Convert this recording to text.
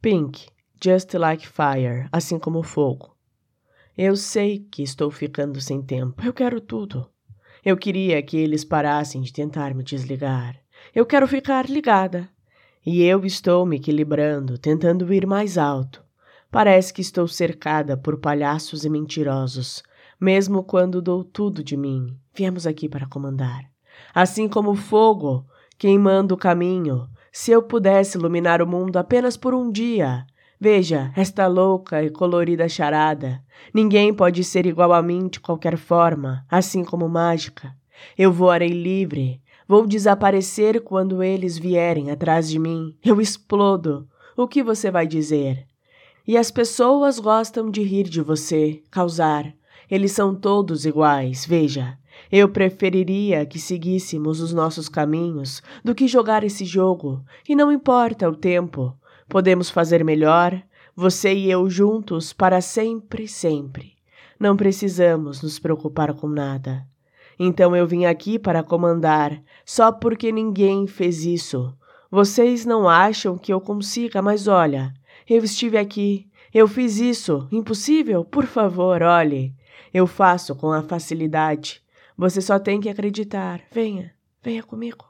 Pink, just like fire, assim como fogo. Eu sei que estou ficando sem tempo. Eu quero tudo. Eu queria que eles parassem de tentar me desligar. Eu quero ficar ligada. E eu estou me equilibrando, tentando ir mais alto. Parece que estou cercada por palhaços e mentirosos, mesmo quando dou tudo de mim. Viemos aqui para comandar. Assim como o fogo, queimando o caminho, se eu pudesse iluminar o mundo apenas por um dia, Veja, esta louca e colorida charada. Ninguém pode ser igual a mim de qualquer forma, assim como mágica. Eu voarei livre. Vou desaparecer quando eles vierem atrás de mim. Eu explodo. O que você vai dizer? E as pessoas gostam de rir de você, causar. Eles são todos iguais, veja. Eu preferiria que seguíssemos os nossos caminhos do que jogar esse jogo, e não importa o tempo. Podemos fazer melhor, você e eu juntos para sempre, sempre. Não precisamos nos preocupar com nada. Então eu vim aqui para comandar, só porque ninguém fez isso. Vocês não acham que eu consiga, mas olha, eu estive aqui, eu fiz isso. Impossível? Por favor, olhe. Eu faço com a facilidade. Você só tem que acreditar. Venha, venha comigo.